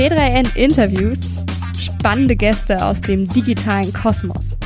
T3N interviewt spannende Gäste aus dem digitalen Kosmos.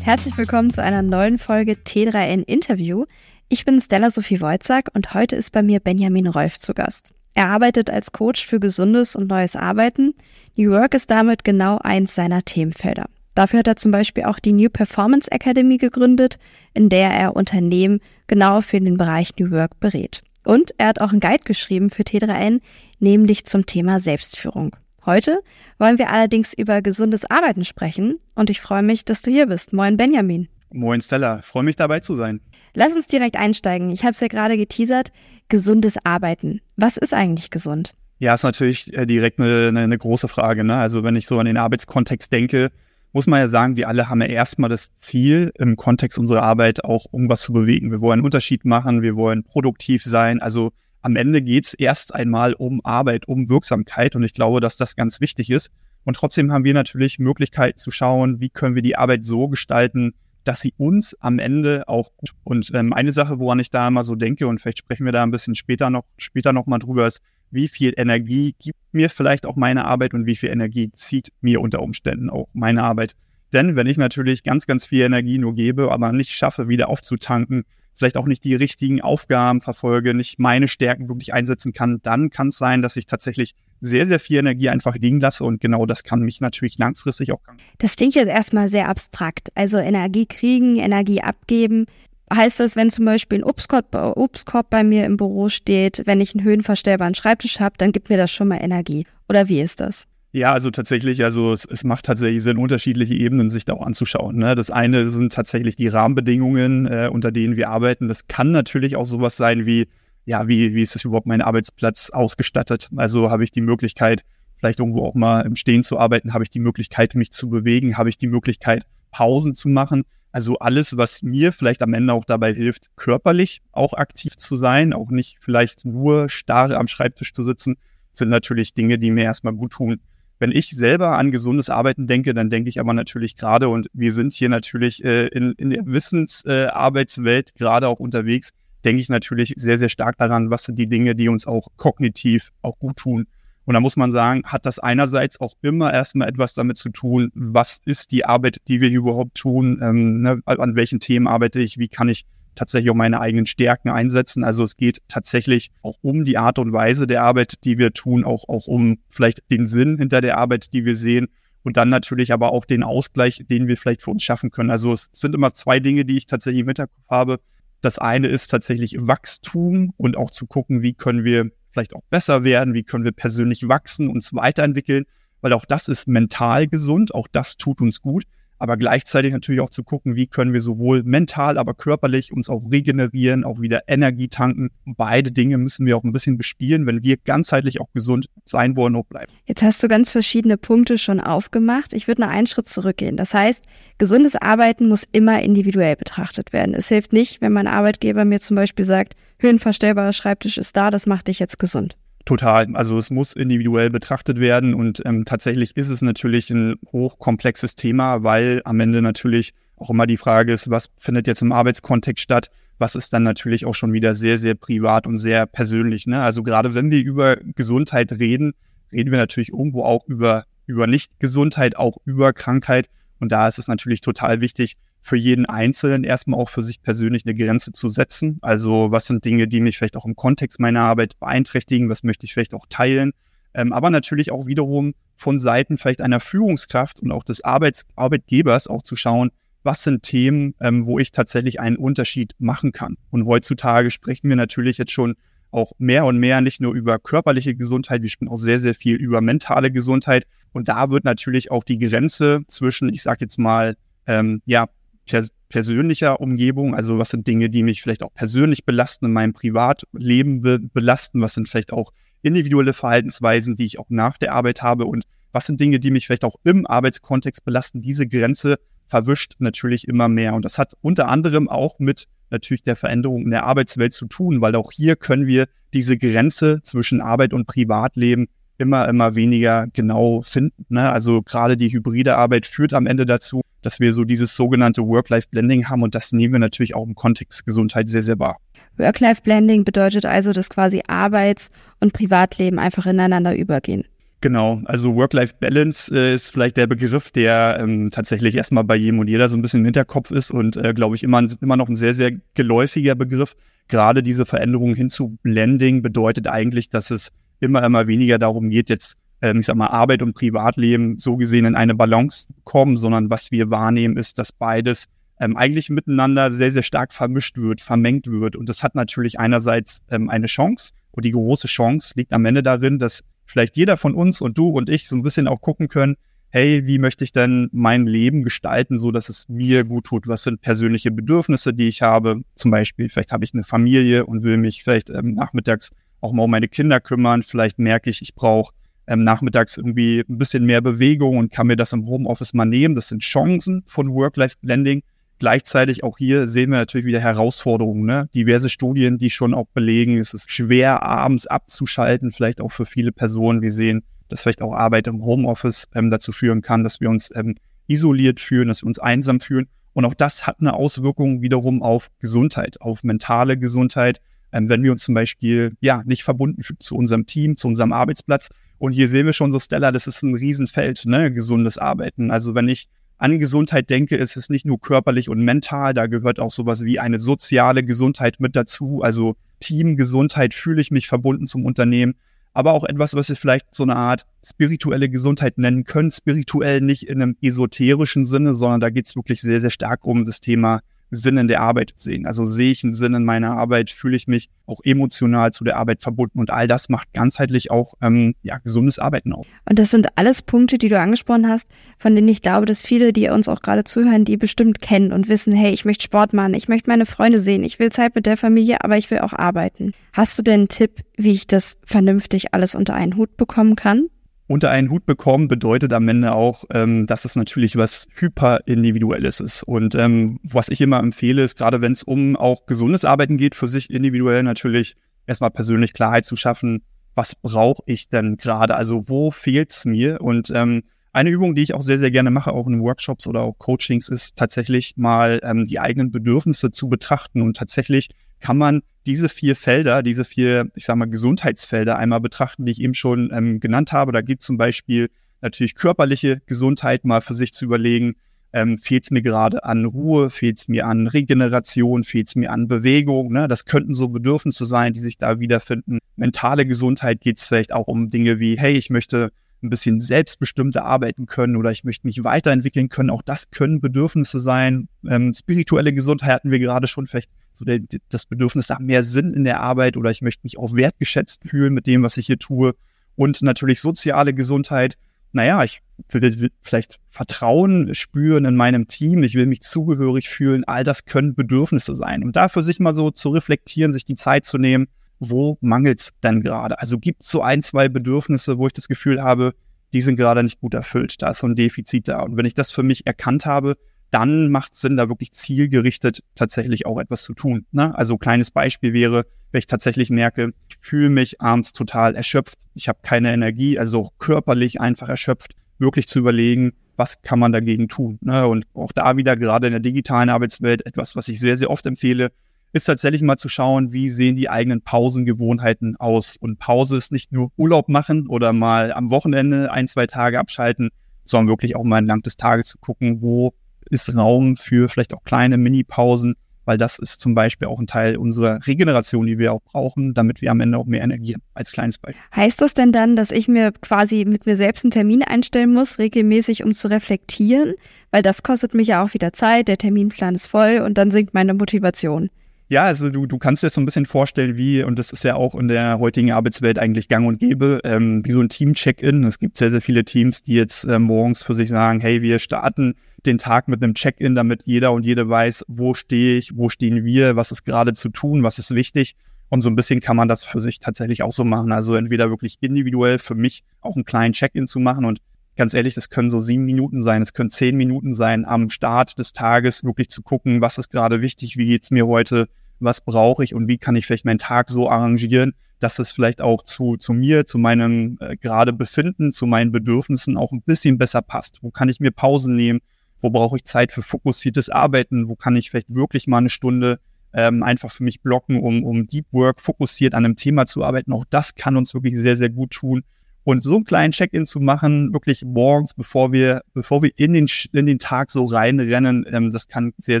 Herzlich willkommen zu einer neuen Folge T3N Interview. Ich bin Stella Sophie Wojcak und heute ist bei mir Benjamin Rolf zu Gast. Er arbeitet als Coach für gesundes und neues Arbeiten. New Work ist damit genau eins seiner Themenfelder. Dafür hat er zum Beispiel auch die New Performance Academy gegründet, in der er Unternehmen genau für den Bereich New Work berät. Und er hat auch einen Guide geschrieben für T3N, nämlich zum Thema Selbstführung. Heute wollen wir allerdings über gesundes Arbeiten sprechen und ich freue mich, dass du hier bist. Moin Benjamin. Moin Stella, freue mich dabei zu sein. Lass uns direkt einsteigen. Ich habe es ja gerade geteasert. Gesundes Arbeiten. Was ist eigentlich gesund? Ja, ist natürlich äh, direkt eine, eine große Frage. Ne? Also wenn ich so an den Arbeitskontext denke, muss man ja sagen, wir alle haben ja erstmal das Ziel, im Kontext unserer Arbeit auch irgendwas zu bewegen. Wir wollen einen Unterschied machen, wir wollen produktiv sein. Also am Ende geht's erst einmal um Arbeit, um Wirksamkeit und ich glaube, dass das ganz wichtig ist. Und trotzdem haben wir natürlich Möglichkeiten zu schauen, wie können wir die Arbeit so gestalten, dass sie uns am Ende auch gut. Und ähm, eine Sache, woran ich da immer so denke, und vielleicht sprechen wir da ein bisschen später noch, später noch mal drüber, ist, wie viel Energie gibt mir vielleicht auch meine Arbeit und wie viel Energie zieht mir unter Umständen auch meine Arbeit. Denn wenn ich natürlich ganz, ganz viel Energie nur gebe, aber nicht schaffe, wieder aufzutanken, vielleicht auch nicht die richtigen Aufgaben verfolge, nicht meine Stärken wirklich einsetzen kann, dann kann es sein, dass ich tatsächlich sehr, sehr viel Energie einfach liegen lasse und genau das kann mich natürlich langfristig auch. Das klingt jetzt erstmal sehr abstrakt. Also Energie kriegen, Energie abgeben. Heißt das, wenn zum Beispiel ein Obstkorb, Obstkorb bei mir im Büro steht, wenn ich einen höhenverstellbaren Schreibtisch habe, dann gibt mir das schon mal Energie. Oder wie ist das? Ja, also tatsächlich, also es, es macht tatsächlich Sinn, unterschiedliche Ebenen sich da auch anzuschauen. Ne? Das eine sind tatsächlich die Rahmenbedingungen, äh, unter denen wir arbeiten. Das kann natürlich auch sowas sein wie, ja, wie, wie ist das überhaupt mein Arbeitsplatz ausgestattet? Also habe ich die Möglichkeit, vielleicht irgendwo auch mal im Stehen zu arbeiten? Habe ich die Möglichkeit, mich zu bewegen? Habe ich die Möglichkeit, Pausen zu machen? Also alles, was mir vielleicht am Ende auch dabei hilft, körperlich auch aktiv zu sein, auch nicht vielleicht nur starr am Schreibtisch zu sitzen, sind natürlich Dinge, die mir erstmal gut tun. Wenn ich selber an gesundes Arbeiten denke, dann denke ich aber natürlich gerade, und wir sind hier natürlich äh, in, in der Wissensarbeitswelt äh, gerade auch unterwegs, denke ich natürlich sehr, sehr stark daran, was sind die Dinge, die uns auch kognitiv auch gut tun. Und da muss man sagen, hat das einerseits auch immer erstmal etwas damit zu tun, was ist die Arbeit, die wir überhaupt tun, ähm, ne, an welchen Themen arbeite ich, wie kann ich tatsächlich auch meine eigenen Stärken einsetzen. Also es geht tatsächlich auch um die Art und Weise der Arbeit, die wir tun, auch, auch um vielleicht den Sinn hinter der Arbeit, die wir sehen und dann natürlich aber auch den Ausgleich, den wir vielleicht für uns schaffen können. Also es sind immer zwei Dinge, die ich tatsächlich im Hinterkopf habe. Das eine ist tatsächlich Wachstum und auch zu gucken, wie können wir vielleicht auch besser werden, wie können wir persönlich wachsen, uns weiterentwickeln, weil auch das ist mental gesund, auch das tut uns gut, aber gleichzeitig natürlich auch zu gucken, wie können wir sowohl mental, aber körperlich uns auch regenerieren, auch wieder Energie tanken. beide Dinge müssen wir auch ein bisschen bespielen, wenn wir ganzheitlich auch gesund sein wollen und bleiben. Jetzt hast du ganz verschiedene Punkte schon aufgemacht. Ich würde noch einen Schritt zurückgehen. Das heißt, gesundes Arbeiten muss immer individuell betrachtet werden. Es hilft nicht, wenn mein Arbeitgeber mir zum Beispiel sagt, höhenverstellbarer Schreibtisch ist da, das macht dich jetzt gesund. Total. Also es muss individuell betrachtet werden und ähm, tatsächlich ist es natürlich ein hochkomplexes Thema, weil am Ende natürlich auch immer die Frage ist, was findet jetzt im Arbeitskontext statt? Was ist dann natürlich auch schon wieder sehr, sehr privat und sehr persönlich. Ne? Also gerade wenn wir über Gesundheit reden, reden wir natürlich irgendwo auch über, über Nicht-Gesundheit, auch über Krankheit. Und da ist es natürlich total wichtig, für jeden Einzelnen erstmal auch für sich persönlich eine Grenze zu setzen. Also was sind Dinge, die mich vielleicht auch im Kontext meiner Arbeit beeinträchtigen, was möchte ich vielleicht auch teilen. Ähm, aber natürlich auch wiederum von Seiten vielleicht einer Führungskraft und auch des Arbeits Arbeitgebers auch zu schauen, was sind Themen, ähm, wo ich tatsächlich einen Unterschied machen kann. Und heutzutage sprechen wir natürlich jetzt schon auch mehr und mehr nicht nur über körperliche Gesundheit, wir sprechen auch sehr, sehr viel über mentale Gesundheit. Und da wird natürlich auch die Grenze zwischen, ich sage jetzt mal, ähm, ja, pers persönlicher Umgebung? Also was sind Dinge, die mich vielleicht auch persönlich belasten, in meinem Privatleben be belasten? Was sind vielleicht auch individuelle Verhaltensweisen, die ich auch nach der Arbeit habe? Und was sind Dinge, die mich vielleicht auch im Arbeitskontext belasten? Diese Grenze verwischt natürlich immer mehr. Und das hat unter anderem auch mit natürlich der Veränderung in der Arbeitswelt zu tun, weil auch hier können wir diese Grenze zwischen Arbeit und Privatleben immer, immer weniger genau finden. Ne? Also gerade die hybride Arbeit führt am Ende dazu, dass wir so dieses sogenannte Work-Life-Blending haben und das nehmen wir natürlich auch im Kontext Gesundheit sehr, sehr wahr. Work-Life-Blending bedeutet also, dass quasi Arbeits- und Privatleben einfach ineinander übergehen. Genau, also Work-Life-Balance äh, ist vielleicht der Begriff, der ähm, tatsächlich erstmal bei jedem und jeder so ein bisschen im Hinterkopf ist und, äh, glaube ich, immer, immer noch ein sehr, sehr geläufiger Begriff. Gerade diese Veränderung hin zu Blending bedeutet eigentlich, dass es immer, immer weniger darum geht, jetzt, ähm, ich sag mal, Arbeit und Privatleben so gesehen in eine Balance kommen, sondern was wir wahrnehmen, ist, dass beides ähm, eigentlich miteinander sehr, sehr stark vermischt wird, vermengt wird. Und das hat natürlich einerseits ähm, eine Chance. Und die große Chance liegt am Ende darin, dass vielleicht jeder von uns und du und ich so ein bisschen auch gucken können, hey, wie möchte ich denn mein Leben gestalten, so dass es mir gut tut? Was sind persönliche Bedürfnisse, die ich habe? Zum Beispiel, vielleicht habe ich eine Familie und will mich vielleicht ähm, nachmittags auch mal um meine Kinder kümmern. Vielleicht merke ich, ich brauche ähm, nachmittags irgendwie ein bisschen mehr Bewegung und kann mir das im Homeoffice mal nehmen. Das sind Chancen von Work-Life-Blending. Gleichzeitig auch hier sehen wir natürlich wieder Herausforderungen. Ne? Diverse Studien, die schon auch belegen, es ist schwer, abends abzuschalten, vielleicht auch für viele Personen. Wir sehen, dass vielleicht auch Arbeit im Homeoffice ähm, dazu führen kann, dass wir uns ähm, isoliert fühlen, dass wir uns einsam fühlen. Und auch das hat eine Auswirkung wiederum auf Gesundheit, auf mentale Gesundheit, ähm, wenn wir uns zum Beispiel ja nicht verbunden zu unserem Team, zu unserem Arbeitsplatz. Und hier sehen wir schon so, Stella, das ist ein Riesenfeld, ne, gesundes Arbeiten. Also wenn ich an Gesundheit denke, ist es nicht nur körperlich und mental, da gehört auch sowas wie eine soziale Gesundheit mit dazu. Also Teamgesundheit, fühle ich mich verbunden zum Unternehmen, aber auch etwas, was wir vielleicht so eine Art spirituelle Gesundheit nennen können. Spirituell nicht in einem esoterischen Sinne, sondern da geht es wirklich sehr, sehr stark um das Thema Sinn in der Arbeit sehen. Also sehe ich einen Sinn in meiner Arbeit, fühle ich mich auch emotional zu der Arbeit verbunden und all das macht ganzheitlich auch ähm, ja, gesundes Arbeiten auf. Und das sind alles Punkte, die du angesprochen hast, von denen ich glaube, dass viele, die uns auch gerade zuhören, die bestimmt kennen und wissen, hey, ich möchte Sport machen, ich möchte meine Freunde sehen, ich will Zeit mit der Familie, aber ich will auch arbeiten. Hast du denn einen Tipp, wie ich das vernünftig alles unter einen Hut bekommen kann? Unter einen Hut bekommen bedeutet am Ende auch, ähm, dass es natürlich was hyperindividuelles ist. Und ähm, was ich immer empfehle, ist gerade wenn es um auch gesundes Arbeiten geht, für sich individuell natürlich erstmal persönlich Klarheit zu schaffen, was brauche ich denn gerade? Also wo fehlt's mir? Und ähm, eine Übung, die ich auch sehr, sehr gerne mache, auch in Workshops oder auch Coachings, ist tatsächlich mal ähm, die eigenen Bedürfnisse zu betrachten und tatsächlich kann man diese vier Felder, diese vier, ich sag mal, Gesundheitsfelder einmal betrachten, die ich eben schon ähm, genannt habe. Da gibt zum Beispiel natürlich körperliche Gesundheit mal für sich zu überlegen. Ähm, fehlt es mir gerade an Ruhe, fehlt es mir an Regeneration, fehlt es mir an Bewegung. Ne? Das könnten so Bedürfnisse sein, die sich da wiederfinden. Mentale Gesundheit geht es vielleicht auch um Dinge wie, hey, ich möchte ein bisschen selbstbestimmter arbeiten können oder ich möchte mich weiterentwickeln können. Auch das können Bedürfnisse sein. Ähm, spirituelle Gesundheit hatten wir gerade schon, vielleicht so der, das Bedürfnis nach mehr Sinn in der Arbeit oder ich möchte mich auch wertgeschätzt fühlen mit dem, was ich hier tue. Und natürlich soziale Gesundheit. Naja, ich will vielleicht Vertrauen spüren in meinem Team, ich will mich zugehörig fühlen. All das können Bedürfnisse sein. Und dafür sich mal so zu reflektieren, sich die Zeit zu nehmen, wo mangelt es denn gerade? Also gibt es so ein, zwei Bedürfnisse, wo ich das Gefühl habe, die sind gerade nicht gut erfüllt. Da ist so ein Defizit da. Und wenn ich das für mich erkannt habe, dann macht es Sinn, da wirklich zielgerichtet tatsächlich auch etwas zu tun. Ne? Also kleines Beispiel wäre, wenn ich tatsächlich merke, ich fühle mich abends total erschöpft, ich habe keine Energie, also körperlich einfach erschöpft, wirklich zu überlegen, was kann man dagegen tun. Ne? Und auch da wieder gerade in der digitalen Arbeitswelt etwas, was ich sehr, sehr oft empfehle, ist tatsächlich mal zu schauen, wie sehen die eigenen Pausengewohnheiten aus. Und Pause ist nicht nur Urlaub machen oder mal am Wochenende ein, zwei Tage abschalten, sondern wirklich auch mal entlang des Tages zu gucken, wo ist Raum für vielleicht auch kleine Mini-Pausen, weil das ist zum Beispiel auch ein Teil unserer Regeneration, die wir auch brauchen, damit wir am Ende auch mehr Energie haben, als kleines Beispiel. Heißt das denn dann, dass ich mir quasi mit mir selbst einen Termin einstellen muss, regelmäßig, um zu reflektieren? Weil das kostet mich ja auch wieder Zeit, der Terminplan ist voll und dann sinkt meine Motivation. Ja, also du, du kannst dir das so ein bisschen vorstellen, wie, und das ist ja auch in der heutigen Arbeitswelt eigentlich gang und gäbe, ähm, wie so ein Team-Check-In. Es gibt sehr, sehr viele Teams, die jetzt äh, morgens für sich sagen, hey, wir starten den Tag mit einem Check-in, damit jeder und jede weiß, wo stehe ich, wo stehen wir, was ist gerade zu tun, was ist wichtig. Und so ein bisschen kann man das für sich tatsächlich auch so machen. Also entweder wirklich individuell für mich auch einen kleinen Check-in zu machen und ganz ehrlich, das können so sieben Minuten sein, es können zehn Minuten sein, am Start des Tages wirklich zu gucken, was ist gerade wichtig, wie geht's mir heute, was brauche ich und wie kann ich vielleicht meinen Tag so arrangieren, dass es vielleicht auch zu, zu mir, zu meinem äh, gerade Befinden, zu meinen Bedürfnissen auch ein bisschen besser passt. Wo kann ich mir Pausen nehmen? Wo brauche ich Zeit für fokussiertes Arbeiten, wo kann ich vielleicht wirklich mal eine Stunde ähm, einfach für mich blocken, um, um Deep Work fokussiert an einem Thema zu arbeiten. Auch das kann uns wirklich sehr, sehr gut tun. Und so einen kleinen Check-in zu machen, wirklich morgens, bevor wir, bevor wir in den, in den Tag so reinrennen, ähm, das kann sehr,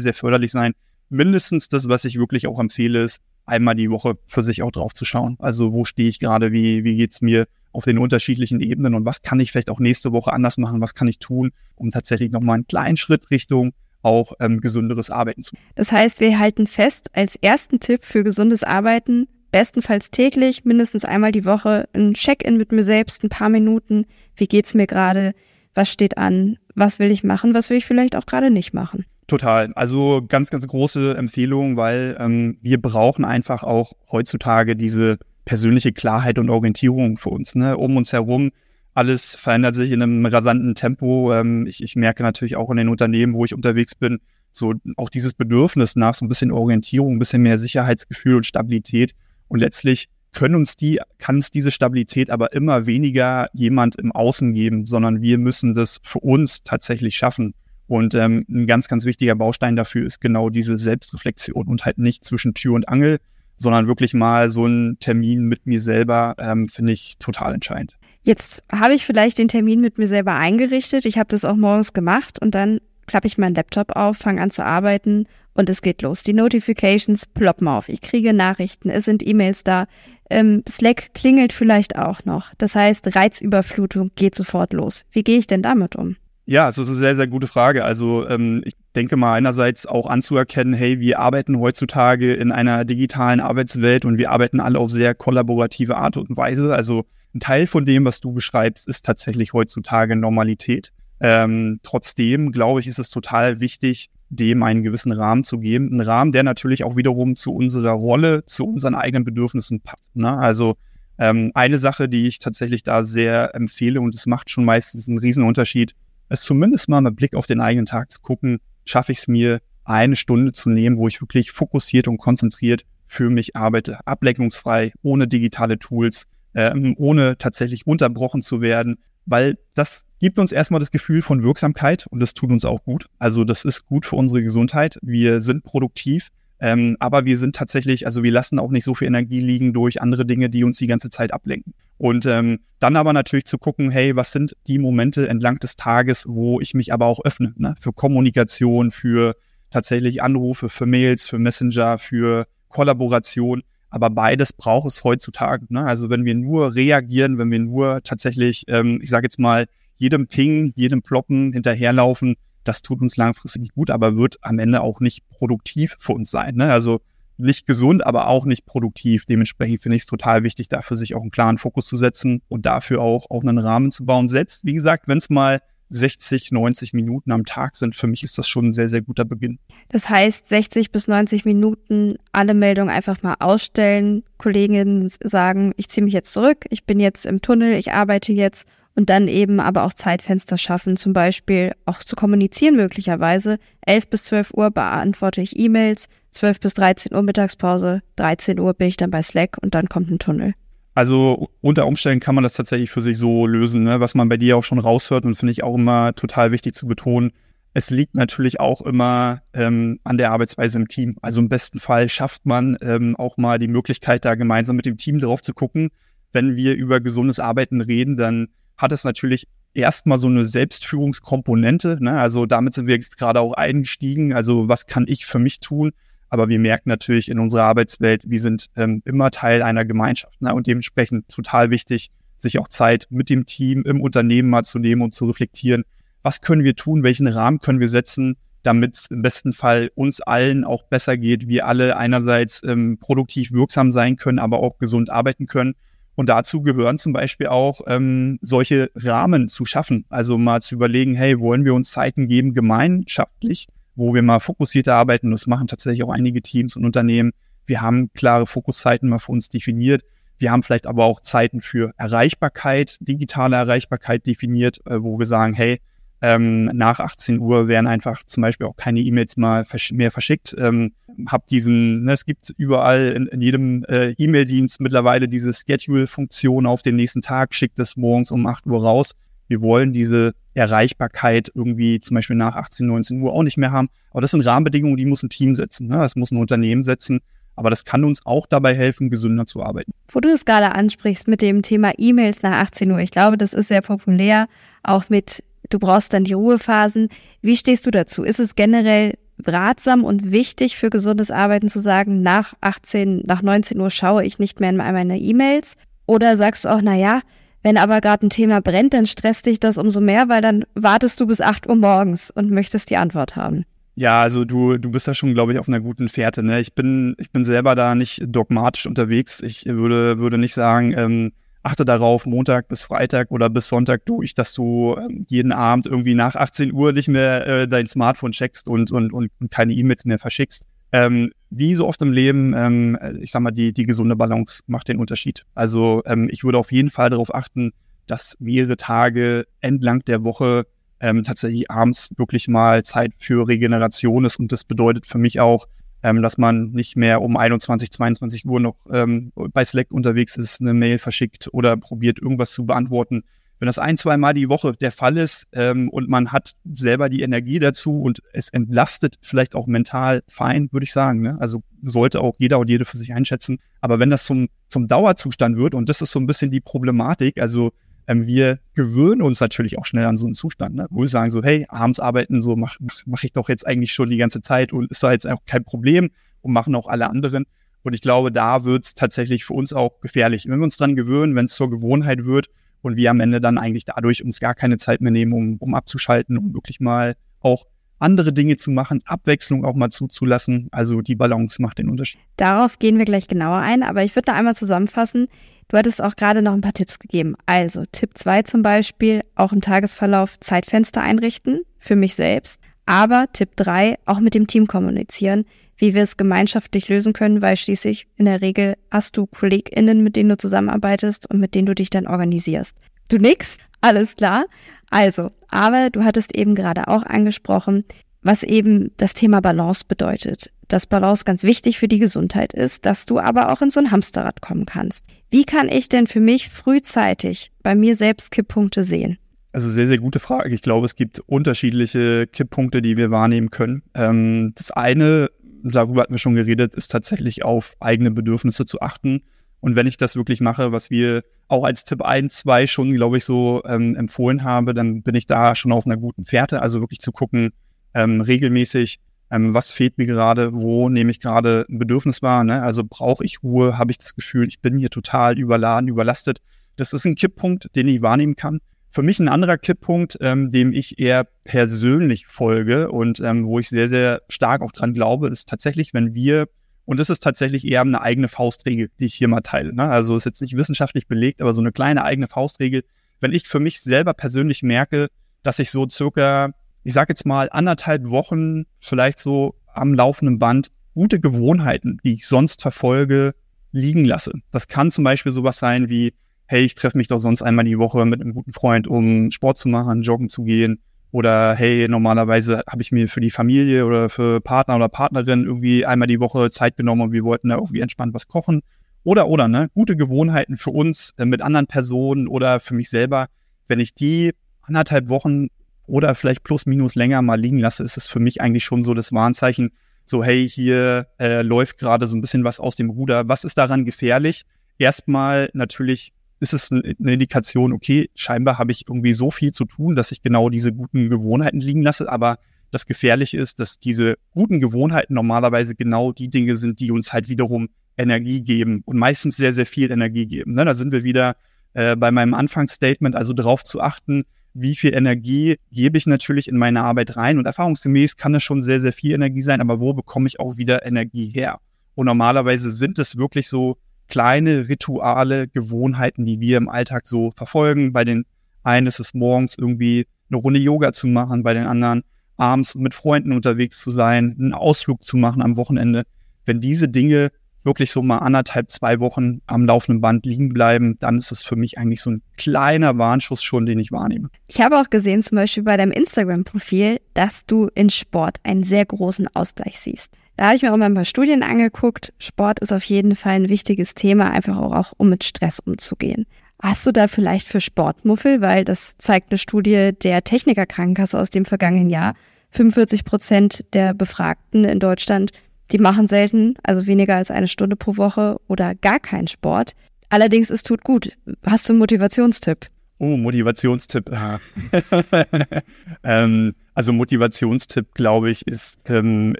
sehr förderlich sein. Mindestens das, was ich wirklich auch empfehle, ist, einmal die Woche für sich auch drauf zu schauen. Also wo stehe ich gerade, wie, wie geht's mir auf den unterschiedlichen Ebenen und was kann ich vielleicht auch nächste Woche anders machen, was kann ich tun, um tatsächlich nochmal einen kleinen Schritt Richtung auch ähm, gesünderes Arbeiten zu. Das heißt, wir halten fest, als ersten Tipp für gesundes Arbeiten, bestenfalls täglich, mindestens einmal die Woche, ein Check-in mit mir selbst, ein paar Minuten. Wie geht's mir gerade? Was steht an? Was will ich machen? Was will ich vielleicht auch gerade nicht machen? Total. Also ganz, ganz große Empfehlung, weil ähm, wir brauchen einfach auch heutzutage diese persönliche Klarheit und Orientierung für uns. Ne? Um uns herum, alles verändert sich in einem rasanten Tempo. Ähm, ich, ich merke natürlich auch in den Unternehmen, wo ich unterwegs bin, so auch dieses Bedürfnis nach so ein bisschen Orientierung, ein bisschen mehr Sicherheitsgefühl und Stabilität. Und letztlich können uns die, kann es diese Stabilität aber immer weniger jemand im Außen geben, sondern wir müssen das für uns tatsächlich schaffen. Und ähm, ein ganz, ganz wichtiger Baustein dafür ist genau diese Selbstreflexion und halt nicht zwischen Tür und Angel, sondern wirklich mal so einen Termin mit mir selber, ähm, finde ich total entscheidend. Jetzt habe ich vielleicht den Termin mit mir selber eingerichtet. Ich habe das auch morgens gemacht und dann klappe ich meinen Laptop auf, fange an zu arbeiten und es geht los. Die Notifications ploppen auf. Ich kriege Nachrichten, es sind E-Mails da. Ähm, Slack klingelt vielleicht auch noch. Das heißt, Reizüberflutung geht sofort los. Wie gehe ich denn damit um? Ja, es ist eine sehr, sehr gute Frage. Also ähm, ich denke mal einerseits auch anzuerkennen, hey, wir arbeiten heutzutage in einer digitalen Arbeitswelt und wir arbeiten alle auf sehr kollaborative Art und Weise. Also ein Teil von dem, was du beschreibst, ist tatsächlich heutzutage Normalität. Ähm, trotzdem, glaube ich, ist es total wichtig, dem einen gewissen Rahmen zu geben. Ein Rahmen, der natürlich auch wiederum zu unserer Rolle, zu unseren eigenen Bedürfnissen passt. Ne? Also ähm, eine Sache, die ich tatsächlich da sehr empfehle und es macht schon meistens einen Riesenunterschied, ist zumindest mal mit Blick auf den eigenen Tag zu gucken, schaffe ich es mir, eine Stunde zu nehmen, wo ich wirklich fokussiert und konzentriert für mich arbeite, ablenkungsfrei, ohne digitale Tools, ähm, ohne tatsächlich unterbrochen zu werden, weil das gibt uns erstmal das Gefühl von Wirksamkeit und das tut uns auch gut. Also das ist gut für unsere Gesundheit. Wir sind produktiv, ähm, aber wir sind tatsächlich, also wir lassen auch nicht so viel Energie liegen durch andere Dinge, die uns die ganze Zeit ablenken. Und ähm, dann aber natürlich zu gucken, hey, was sind die Momente entlang des Tages, wo ich mich aber auch öffne, ne? für Kommunikation, für tatsächlich Anrufe, für Mails, für Messenger, für Kollaboration. Aber beides braucht es heutzutage. Ne? Also wenn wir nur reagieren, wenn wir nur tatsächlich, ähm, ich sage jetzt mal, jedem Ping, jedem Ploppen hinterherlaufen, das tut uns langfristig nicht gut, aber wird am Ende auch nicht produktiv für uns sein. Ne? Also nicht gesund, aber auch nicht produktiv. Dementsprechend finde ich es total wichtig, dafür sich auch einen klaren Fokus zu setzen und dafür auch, auch einen Rahmen zu bauen. Selbst, wie gesagt, wenn es mal 60, 90 Minuten am Tag sind, für mich ist das schon ein sehr, sehr guter Beginn. Das heißt, 60 bis 90 Minuten alle Meldungen einfach mal ausstellen, Kolleginnen sagen, ich ziehe mich jetzt zurück, ich bin jetzt im Tunnel, ich arbeite jetzt und dann eben aber auch Zeitfenster schaffen, zum Beispiel auch zu kommunizieren möglicherweise. 11 bis 12 Uhr beantworte ich E-Mails, 12 bis 13 Uhr Mittagspause, 13 Uhr bin ich dann bei Slack und dann kommt ein Tunnel. Also unter Umständen kann man das tatsächlich für sich so lösen, ne? was man bei dir auch schon raushört und finde ich auch immer total wichtig zu betonen. Es liegt natürlich auch immer ähm, an der Arbeitsweise im Team. Also im besten Fall schafft man ähm, auch mal die Möglichkeit, da gemeinsam mit dem Team drauf zu gucken. Wenn wir über gesundes Arbeiten reden, dann hat es natürlich erstmal so eine Selbstführungskomponente. Ne? Also damit sind wir jetzt gerade auch eingestiegen. Also was kann ich für mich tun? Aber wir merken natürlich in unserer Arbeitswelt, wir sind ähm, immer Teil einer Gemeinschaft. Ne? Und dementsprechend total wichtig, sich auch Zeit mit dem Team im Unternehmen mal zu nehmen und zu reflektieren. Was können wir tun? Welchen Rahmen können wir setzen? damit es im besten Fall uns allen auch besser geht, wir alle einerseits ähm, produktiv wirksam sein können, aber auch gesund arbeiten können und dazu gehören zum Beispiel auch ähm, solche Rahmen zu schaffen. Also mal zu überlegen, hey, wollen wir uns Zeiten geben, gemeinschaftlich, wo wir mal fokussierter arbeiten. Das machen tatsächlich auch einige Teams und Unternehmen. Wir haben klare Fokuszeiten mal für uns definiert. Wir haben vielleicht aber auch Zeiten für Erreichbarkeit, digitale Erreichbarkeit definiert, äh, wo wir sagen, hey, ähm, nach 18 Uhr werden einfach zum Beispiel auch keine E-Mails mal versch mehr verschickt. Ähm, hab diesen, ne, es gibt überall in, in jedem äh, E-Mail-Dienst mittlerweile diese Schedule-Funktion auf den nächsten Tag, schickt es morgens um 8 Uhr raus. Wir wollen diese Erreichbarkeit irgendwie zum Beispiel nach 18, 19 Uhr auch nicht mehr haben. Aber das sind Rahmenbedingungen, die muss ein Team setzen. Ne? Das muss ein Unternehmen setzen. Aber das kann uns auch dabei helfen, gesünder zu arbeiten. Wo du es gerade ansprichst mit dem Thema E-Mails nach 18 Uhr, ich glaube, das ist sehr populär, auch mit, du brauchst dann die Ruhephasen. Wie stehst du dazu? Ist es generell ratsam und wichtig für gesundes Arbeiten zu sagen, nach 18, nach 19 Uhr schaue ich nicht mehr in meine E-Mails? Oder sagst du auch, na ja, wenn aber gerade ein Thema brennt, dann stresst dich das umso mehr, weil dann wartest du bis 8 Uhr morgens und möchtest die Antwort haben. Ja, also du, du bist da schon, glaube ich, auf einer guten Fährte. Ne? Ich bin, ich bin selber da nicht dogmatisch unterwegs. Ich würde, würde nicht sagen, ähm, achte darauf, Montag bis Freitag oder bis Sonntag durch, dass du ähm, jeden Abend irgendwie nach 18 Uhr nicht mehr äh, dein Smartphone checkst und, und, und keine E-Mails mehr verschickst. Ähm, wie so oft im Leben, ähm, ich sag mal, die, die gesunde Balance macht den Unterschied. Also ähm, ich würde auf jeden Fall darauf achten, dass mehrere Tage entlang der Woche ähm, tatsächlich abends wirklich mal Zeit für Regeneration ist. Und das bedeutet für mich auch, ähm, dass man nicht mehr um 21, 22 Uhr noch ähm, bei Slack unterwegs ist, eine Mail verschickt oder probiert, irgendwas zu beantworten. Wenn das ein, zwei Mal die Woche der Fall ist ähm, und man hat selber die Energie dazu und es entlastet vielleicht auch mental fein, würde ich sagen. Ne? Also sollte auch jeder und jede für sich einschätzen. Aber wenn das zum, zum Dauerzustand wird, und das ist so ein bisschen die Problematik, also ähm, wir gewöhnen uns natürlich auch schnell an so einen Zustand, ne? wo wir sagen so, hey, abends arbeiten, so mache mach, mach ich doch jetzt eigentlich schon die ganze Zeit und ist da jetzt auch kein Problem und machen auch alle anderen. Und ich glaube, da wird es tatsächlich für uns auch gefährlich. Wenn wir uns dran gewöhnen, wenn es zur Gewohnheit wird und wir am Ende dann eigentlich dadurch uns gar keine Zeit mehr nehmen, um, um abzuschalten, um wirklich mal auch andere Dinge zu machen, Abwechslung auch mal zuzulassen. Also die Balance macht den Unterschied. Darauf gehen wir gleich genauer ein, aber ich würde da einmal zusammenfassen. Du hattest auch gerade noch ein paar Tipps gegeben. Also Tipp 2 zum Beispiel, auch im Tagesverlauf Zeitfenster einrichten für mich selbst. Aber Tipp 3, auch mit dem Team kommunizieren, wie wir es gemeinschaftlich lösen können, weil schließlich in der Regel hast du KollegInnen, mit denen du zusammenarbeitest und mit denen du dich dann organisierst. Du nix, alles klar. Also, aber du hattest eben gerade auch angesprochen, was eben das Thema Balance bedeutet. Dass Balance ganz wichtig für die Gesundheit ist, dass du aber auch in so ein Hamsterrad kommen kannst. Wie kann ich denn für mich frühzeitig bei mir selbst Kipppunkte sehen? Also sehr, sehr gute Frage. Ich glaube, es gibt unterschiedliche Kipppunkte, die wir wahrnehmen können. Ähm, das eine, darüber hatten wir schon geredet, ist tatsächlich auf eigene Bedürfnisse zu achten und wenn ich das wirklich mache, was wir auch als Tipp 1, 2 schon, glaube ich, so ähm, empfohlen habe, dann bin ich da schon auf einer guten Fährte. Also wirklich zu gucken, ähm, regelmäßig, ähm, was fehlt mir gerade, wo nehme ich gerade ein Bedürfnis wahr. Ne? Also brauche ich Ruhe, habe ich das Gefühl, ich bin hier total überladen, überlastet. Das ist ein Kipppunkt, den ich wahrnehmen kann. Für mich ein anderer Kipppunkt, ähm, dem ich eher persönlich folge und ähm, wo ich sehr, sehr stark auch dran glaube, ist tatsächlich, wenn wir und das ist tatsächlich eher eine eigene Faustregel, die ich hier mal teile. Ne? Also ist jetzt nicht wissenschaftlich belegt, aber so eine kleine eigene Faustregel. Wenn ich für mich selber persönlich merke, dass ich so circa, ich sag jetzt mal, anderthalb Wochen vielleicht so am laufenden Band gute Gewohnheiten, die ich sonst verfolge, liegen lasse. Das kann zum Beispiel sowas sein wie, hey, ich treffe mich doch sonst einmal die Woche mit einem guten Freund, um Sport zu machen, joggen zu gehen oder hey, normalerweise habe ich mir für die Familie oder für Partner oder Partnerin irgendwie einmal die Woche Zeit genommen und wir wollten da irgendwie entspannt was kochen. Oder, oder, ne? Gute Gewohnheiten für uns äh, mit anderen Personen oder für mich selber. Wenn ich die anderthalb Wochen oder vielleicht plus minus länger mal liegen lasse, ist es für mich eigentlich schon so das Warnzeichen, so hey, hier äh, läuft gerade so ein bisschen was aus dem Ruder. Was ist daran gefährlich? Erstmal natürlich ist es eine Indikation, okay, scheinbar habe ich irgendwie so viel zu tun, dass ich genau diese guten Gewohnheiten liegen lasse. Aber das Gefährliche ist, dass diese guten Gewohnheiten normalerweise genau die Dinge sind, die uns halt wiederum Energie geben und meistens sehr, sehr viel Energie geben. Ne? Da sind wir wieder äh, bei meinem Anfangsstatement, also darauf zu achten, wie viel Energie gebe ich natürlich in meine Arbeit rein. Und erfahrungsgemäß kann es schon sehr, sehr viel Energie sein, aber wo bekomme ich auch wieder Energie her? Und normalerweise sind es wirklich so kleine Rituale, Gewohnheiten, die wir im Alltag so verfolgen. Bei den einen ist es morgens irgendwie eine Runde Yoga zu machen, bei den anderen abends mit Freunden unterwegs zu sein, einen Ausflug zu machen am Wochenende. Wenn diese Dinge wirklich so mal anderthalb, zwei Wochen am laufenden Band liegen bleiben, dann ist es für mich eigentlich so ein kleiner Warnschuss schon, den ich wahrnehme. Ich habe auch gesehen, zum Beispiel bei deinem Instagram-Profil, dass du in Sport einen sehr großen Ausgleich siehst. Da habe ich mir auch mal ein paar Studien angeguckt. Sport ist auf jeden Fall ein wichtiges Thema, einfach auch, um mit Stress umzugehen. Hast du da vielleicht für Sportmuffel, weil das zeigt eine Studie der Technikerkrankenkasse aus dem vergangenen Jahr, 45 Prozent der Befragten in Deutschland, die machen selten, also weniger als eine Stunde pro Woche oder gar keinen Sport. Allerdings, es tut gut. Hast du einen Motivationstipp? Oh, Motivationstipp. ähm, also Motivationstipp, glaube ich, ist ähm,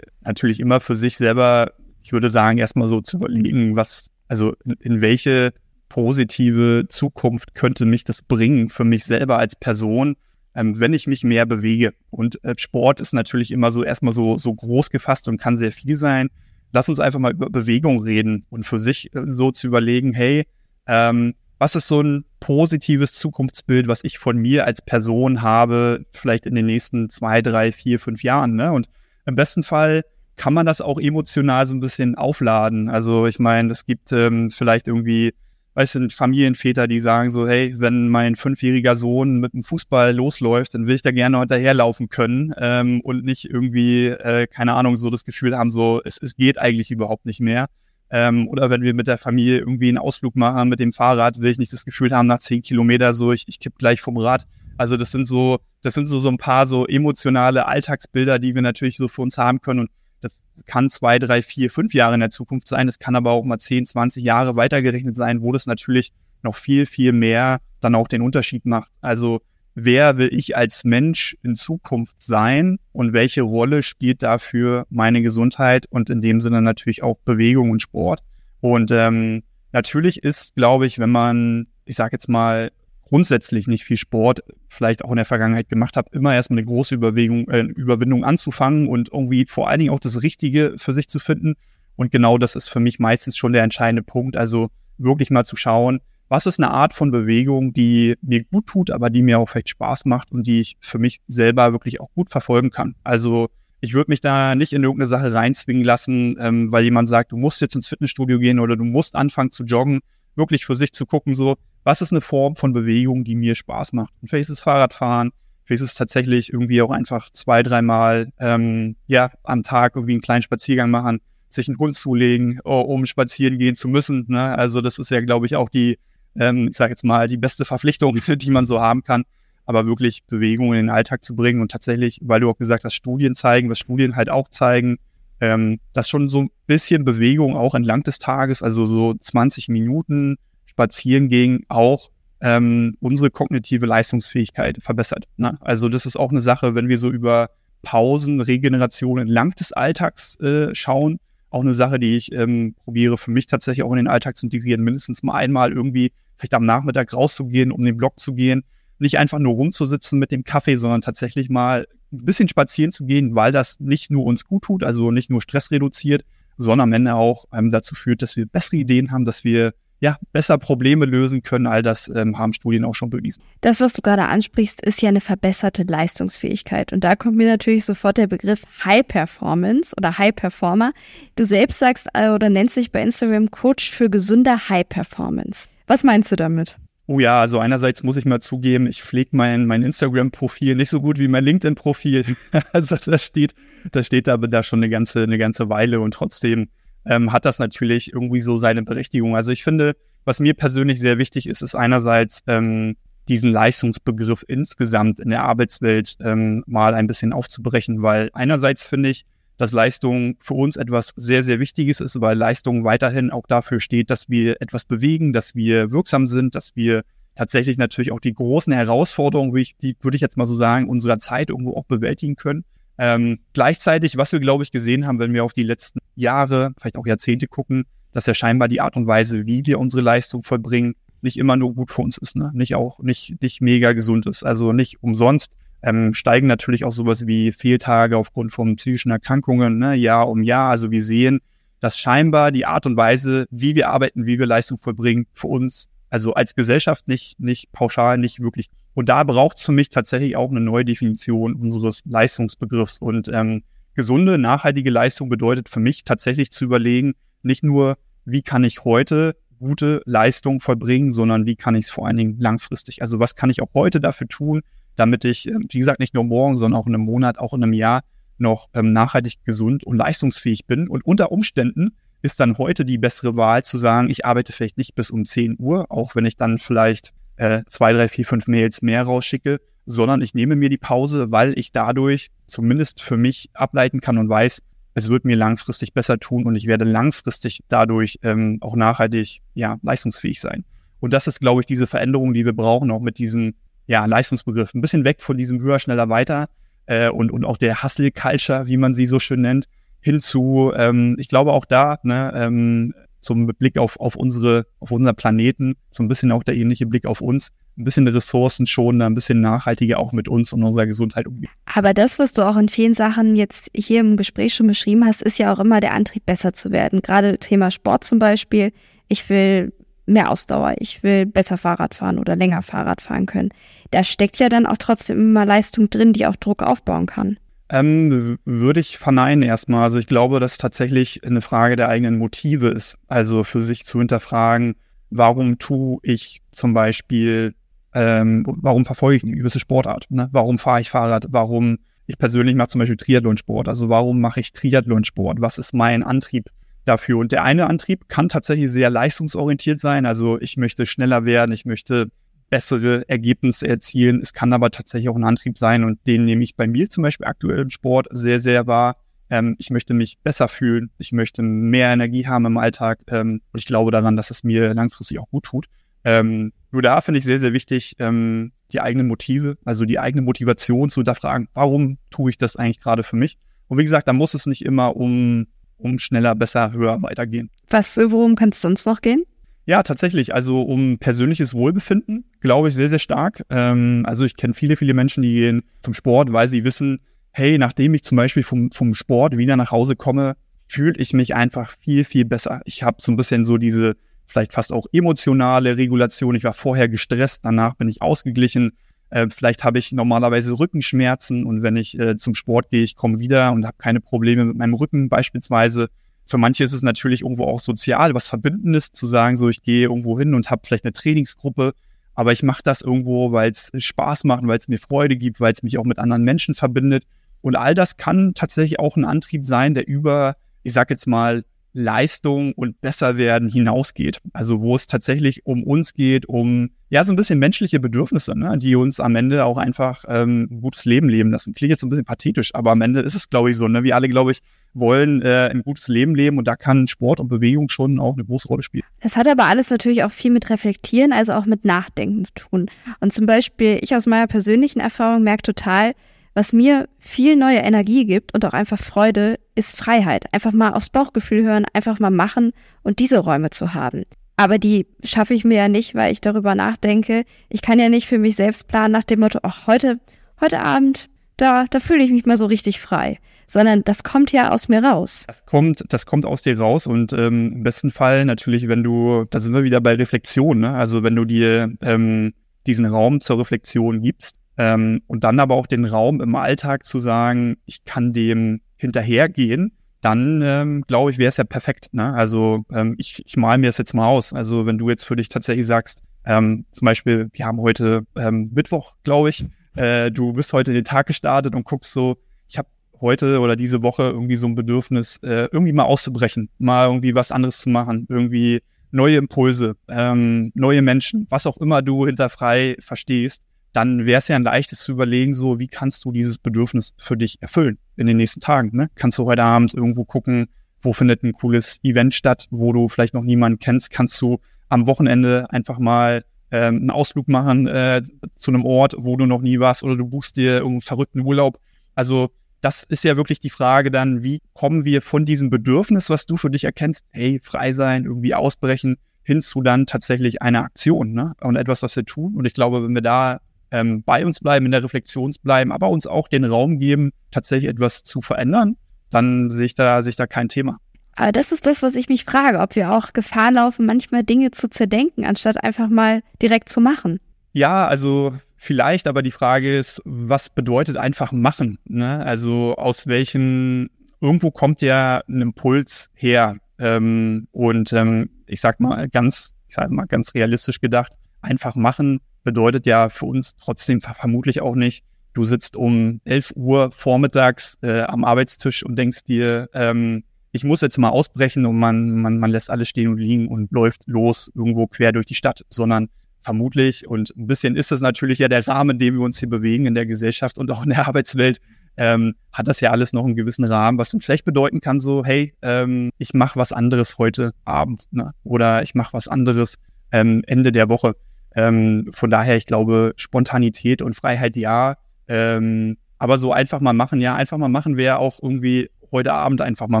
natürlich immer für sich selber, ich würde sagen, erstmal so zu überlegen, was, also in welche positive Zukunft könnte mich das bringen für mich selber als Person, ähm, wenn ich mich mehr bewege. Und äh, Sport ist natürlich immer so erstmal so, so groß gefasst und kann sehr viel sein lass uns einfach mal über Bewegung reden und für sich äh, so zu überlegen, hey, ähm, was ist so ein positives Zukunftsbild, was ich von mir als Person habe, vielleicht in den nächsten zwei, drei, vier, fünf Jahren. Ne? Und im besten Fall kann man das auch emotional so ein bisschen aufladen. Also ich meine, es gibt ähm, vielleicht irgendwie weißt du, Familienväter, die sagen so, hey, wenn mein fünfjähriger Sohn mit dem Fußball losläuft, dann will ich da gerne hinterherlaufen können ähm, und nicht irgendwie, äh, keine Ahnung, so das Gefühl haben, so, es, es geht eigentlich überhaupt nicht mehr. Ähm, oder wenn wir mit der Familie irgendwie einen Ausflug machen mit dem Fahrrad, will ich nicht das Gefühl haben, nach zehn Kilometer so, ich, ich kipp gleich vom Rad. Also das sind so, das sind so, so ein paar so emotionale Alltagsbilder, die wir natürlich so für uns haben können. Und das kann zwei, drei, vier, fünf Jahre in der Zukunft sein. Es kann aber auch mal zehn, zwanzig Jahre weitergerechnet sein, wo das natürlich noch viel, viel mehr dann auch den Unterschied macht. Also wer will ich als Mensch in Zukunft sein und welche Rolle spielt dafür meine Gesundheit und in dem Sinne natürlich auch Bewegung und Sport. Und ähm, natürlich ist, glaube ich, wenn man, ich sage jetzt mal, grundsätzlich nicht viel Sport vielleicht auch in der Vergangenheit gemacht habe, immer erstmal eine große Überwindung, äh, Überwindung anzufangen und irgendwie vor allen Dingen auch das Richtige für sich zu finden. Und genau das ist für mich meistens schon der entscheidende Punkt. Also wirklich mal zu schauen, was ist eine Art von Bewegung, die mir gut tut, aber die mir auch vielleicht Spaß macht und die ich für mich selber wirklich auch gut verfolgen kann. Also ich würde mich da nicht in irgendeine Sache reinzwingen lassen, ähm, weil jemand sagt, du musst jetzt ins Fitnessstudio gehen oder du musst anfangen zu joggen. Wirklich für sich zu gucken, so, was ist eine Form von Bewegung, die mir Spaß macht? Und vielleicht ist es Fahrradfahren, vielleicht ist es tatsächlich irgendwie auch einfach zwei, dreimal ähm, ja, am Tag irgendwie einen kleinen Spaziergang machen, sich einen Hund zulegen, oh, um spazieren gehen zu müssen. Ne? Also das ist ja, glaube ich, auch die, ähm, ich sage jetzt mal, die beste Verpflichtung, die man so haben kann. Aber wirklich Bewegung in den Alltag zu bringen und tatsächlich, weil du auch gesagt hast, Studien zeigen, was Studien halt auch zeigen, ähm, dass schon so ein bisschen Bewegung auch entlang des Tages, also so 20 Minuten spazieren gehen, auch ähm, unsere kognitive Leistungsfähigkeit verbessert. Ne? Also das ist auch eine Sache, wenn wir so über Pausen, Regeneration entlang des Alltags äh, schauen, auch eine Sache, die ich ähm, probiere für mich tatsächlich auch in den Alltag zu integrieren, mindestens mal einmal irgendwie vielleicht am Nachmittag rauszugehen, um den Block zu gehen, nicht einfach nur rumzusitzen mit dem Kaffee, sondern tatsächlich mal ein bisschen spazieren zu gehen, weil das nicht nur uns gut tut, also nicht nur Stress reduziert, sondern am Ende auch ähm, dazu führt, dass wir bessere Ideen haben, dass wir ja, besser Probleme lösen können. All das ähm, haben Studien auch schon bewiesen. Das, was du gerade ansprichst, ist ja eine verbesserte Leistungsfähigkeit. Und da kommt mir natürlich sofort der Begriff High Performance oder High Performer. Du selbst sagst äh, oder nennst dich bei Instagram Coach für gesunde High Performance. Was meinst du damit? Oh ja, also einerseits muss ich mal zugeben, ich pflege mein, mein Instagram-Profil nicht so gut wie mein LinkedIn-Profil. also da steht, da steht aber da schon eine ganze, eine ganze Weile und trotzdem ähm, hat das natürlich irgendwie so seine Berechtigung. Also ich finde, was mir persönlich sehr wichtig ist, ist einerseits ähm, diesen Leistungsbegriff insgesamt in der Arbeitswelt ähm, mal ein bisschen aufzubrechen, weil einerseits finde ich, dass Leistung für uns etwas sehr, sehr Wichtiges ist, weil Leistung weiterhin auch dafür steht, dass wir etwas bewegen, dass wir wirksam sind, dass wir tatsächlich natürlich auch die großen Herausforderungen, wie ich, die würde ich jetzt mal so sagen, unserer Zeit irgendwo auch bewältigen können. Ähm, gleichzeitig, was wir, glaube ich, gesehen haben, wenn wir auf die letzten Jahre, vielleicht auch Jahrzehnte gucken, dass ja scheinbar die Art und Weise, wie wir unsere Leistung vollbringen, nicht immer nur gut für uns ist, ne? nicht auch nicht, nicht mega gesund ist. Also nicht umsonst ähm, steigen natürlich auch sowas wie Fehltage aufgrund von psychischen Erkrankungen ne? Jahr um Jahr. Also wir sehen, dass scheinbar die Art und Weise, wie wir arbeiten, wie wir Leistung vollbringen, für uns, also als Gesellschaft nicht, nicht pauschal, nicht wirklich und da braucht es für mich tatsächlich auch eine neue Definition unseres Leistungsbegriffs. Und ähm, gesunde, nachhaltige Leistung bedeutet für mich tatsächlich zu überlegen, nicht nur, wie kann ich heute gute Leistung vollbringen, sondern wie kann ich es vor allen Dingen langfristig. Also was kann ich auch heute dafür tun, damit ich, ähm, wie gesagt, nicht nur morgen, sondern auch in einem Monat, auch in einem Jahr noch ähm, nachhaltig gesund und leistungsfähig bin. Und unter Umständen ist dann heute die bessere Wahl zu sagen, ich arbeite vielleicht nicht bis um 10 Uhr, auch wenn ich dann vielleicht äh, zwei, drei, vier, fünf Mails mehr rausschicke, sondern ich nehme mir die Pause, weil ich dadurch zumindest für mich ableiten kann und weiß, es wird mir langfristig besser tun und ich werde langfristig dadurch ähm, auch nachhaltig ja, leistungsfähig sein. Und das ist, glaube ich, diese Veränderung, die wir brauchen, auch mit diesem ja, Leistungsbegriff. Ein bisschen weg von diesem höher, schneller, weiter äh, und, und auch der Hustle-Culture, wie man sie so schön nennt, hin zu, ähm, ich glaube auch da, ne, ähm, zum Blick auf, auf unsere, auf unseren Planeten, so ein bisschen auch der ähnliche Blick auf uns, ein bisschen Ressourcen schonen, ein bisschen nachhaltiger auch mit uns und unserer Gesundheit umgehen. Aber das, was du auch in vielen Sachen jetzt hier im Gespräch schon beschrieben hast, ist ja auch immer der Antrieb, besser zu werden. Gerade Thema Sport zum Beispiel. Ich will mehr Ausdauer, ich will besser Fahrrad fahren oder länger Fahrrad fahren können. Da steckt ja dann auch trotzdem immer Leistung drin, die auch Druck aufbauen kann. Ähm, würde ich verneinen erstmal. Also ich glaube, dass tatsächlich eine Frage der eigenen Motive ist. Also für sich zu hinterfragen, warum tue ich zum Beispiel, ähm, warum verfolge ich eine gewisse Sportart? Ne? Warum fahre ich Fahrrad? Warum, ich persönlich mache zum Beispiel Triathlonsport. Also warum mache ich Triathlonsport? Was ist mein Antrieb dafür? Und der eine Antrieb kann tatsächlich sehr leistungsorientiert sein. Also ich möchte schneller werden, ich möchte bessere Ergebnisse erzielen. Es kann aber tatsächlich auch ein Antrieb sein und den nehme ich bei mir zum Beispiel aktuell im Sport sehr, sehr wahr. Ähm, ich möchte mich besser fühlen, ich möchte mehr Energie haben im Alltag ähm, und ich glaube daran, dass es mir langfristig auch gut tut. Ähm, nur da finde ich sehr, sehr wichtig, ähm, die eigenen Motive, also die eigene Motivation zu hinterfragen, warum tue ich das eigentlich gerade für mich? Und wie gesagt, da muss es nicht immer um, um schneller, besser, höher weitergehen. Was, worum kann es sonst noch gehen? Ja, tatsächlich. Also um persönliches Wohlbefinden, glaube ich, sehr, sehr stark. Ähm, also ich kenne viele, viele Menschen, die gehen zum Sport, weil sie wissen, hey, nachdem ich zum Beispiel vom, vom Sport wieder nach Hause komme, fühle ich mich einfach viel, viel besser. Ich habe so ein bisschen so diese vielleicht fast auch emotionale Regulation. Ich war vorher gestresst, danach bin ich ausgeglichen. Äh, vielleicht habe ich normalerweise Rückenschmerzen und wenn ich äh, zum Sport gehe, ich komme wieder und habe keine Probleme mit meinem Rücken beispielsweise. Für manche ist es natürlich irgendwo auch sozial, was Verbindendes, zu sagen, so ich gehe irgendwo hin und habe vielleicht eine Trainingsgruppe, aber ich mache das irgendwo, weil es Spaß macht, weil es mir Freude gibt, weil es mich auch mit anderen Menschen verbindet. Und all das kann tatsächlich auch ein Antrieb sein, der über, ich sag jetzt mal, Leistung und Besserwerden hinausgeht. Also wo es tatsächlich um uns geht, um ja so ein bisschen menschliche Bedürfnisse, ne, die uns am Ende auch einfach ähm, ein gutes Leben leben lassen. Klingt jetzt so ein bisschen pathetisch, aber am Ende ist es, glaube ich, so. Ne? Wir alle, glaube ich, wollen äh, ein gutes Leben leben und da kann Sport und Bewegung schon auch eine große Rolle spielen. Das hat aber alles natürlich auch viel mit Reflektieren, also auch mit Nachdenken zu tun. Und zum Beispiel, ich aus meiner persönlichen Erfahrung merke total, was mir viel neue Energie gibt und auch einfach Freude, ist Freiheit. Einfach mal aufs Bauchgefühl hören, einfach mal machen und diese Räume zu haben. Aber die schaffe ich mir ja nicht, weil ich darüber nachdenke. Ich kann ja nicht für mich selbst planen nach dem Motto, ach, heute, heute Abend, da, da fühle ich mich mal so richtig frei. Sondern das kommt ja aus mir raus. Das kommt, das kommt aus dir raus und ähm, im besten Fall natürlich, wenn du, da sind wir wieder bei Reflexion, ne? Also wenn du dir ähm, diesen Raum zur Reflexion gibst, ähm, und dann aber auch den Raum im Alltag zu sagen, ich kann dem hinterhergehen, dann ähm, glaube ich, wäre es ja perfekt. Ne? Also ähm, ich, ich male mir das jetzt mal aus. Also wenn du jetzt für dich tatsächlich sagst, ähm, zum Beispiel, wir haben heute ähm, Mittwoch, glaube ich, äh, du bist heute den Tag gestartet und guckst so, ich habe heute oder diese Woche irgendwie so ein Bedürfnis, äh, irgendwie mal auszubrechen, mal irgendwie was anderes zu machen, irgendwie neue Impulse, ähm, neue Menschen, was auch immer du hinter frei verstehst dann wäre es ja ein leichtes zu überlegen, so wie kannst du dieses Bedürfnis für dich erfüllen in den nächsten Tagen. Ne? Kannst du heute Abend irgendwo gucken, wo findet ein cooles Event statt, wo du vielleicht noch niemanden kennst, kannst du am Wochenende einfach mal ähm, einen Ausflug machen äh, zu einem Ort, wo du noch nie warst, oder du buchst dir irgendeinen verrückten Urlaub. Also das ist ja wirklich die Frage dann, wie kommen wir von diesem Bedürfnis, was du für dich erkennst, hey, frei sein, irgendwie ausbrechen, hin zu dann tatsächlich einer Aktion ne? und etwas, was wir tun. Und ich glaube, wenn wir da ähm, bei uns bleiben, in der Reflexion bleiben, aber uns auch den Raum geben, tatsächlich etwas zu verändern, dann sehe ich da, sehe ich da kein Thema. Aber das ist das, was ich mich frage, ob wir auch Gefahr laufen, manchmal Dinge zu zerdenken, anstatt einfach mal direkt zu machen. Ja, also vielleicht, aber die Frage ist, was bedeutet einfach machen? Ne? Also aus welchen, irgendwo kommt ja ein Impuls her. Ähm, und ähm, ich sag mal ganz, ich sag mal ganz realistisch gedacht, einfach machen bedeutet ja für uns trotzdem vermutlich auch nicht, du sitzt um 11 Uhr vormittags äh, am Arbeitstisch und denkst dir, ähm, ich muss jetzt mal ausbrechen und man, man, man lässt alles stehen und liegen und läuft los irgendwo quer durch die Stadt, sondern vermutlich und ein bisschen ist es natürlich ja der Rahmen, in dem wir uns hier bewegen in der Gesellschaft und auch in der Arbeitswelt, ähm, hat das ja alles noch einen gewissen Rahmen, was dann vielleicht bedeuten kann, so, hey, ähm, ich mache was anderes heute Abend ne? oder ich mache was anderes ähm, Ende der Woche. Ähm, von daher, ich glaube, Spontanität und Freiheit ja, ähm, aber so einfach mal machen, ja, einfach mal machen wäre auch irgendwie heute Abend einfach mal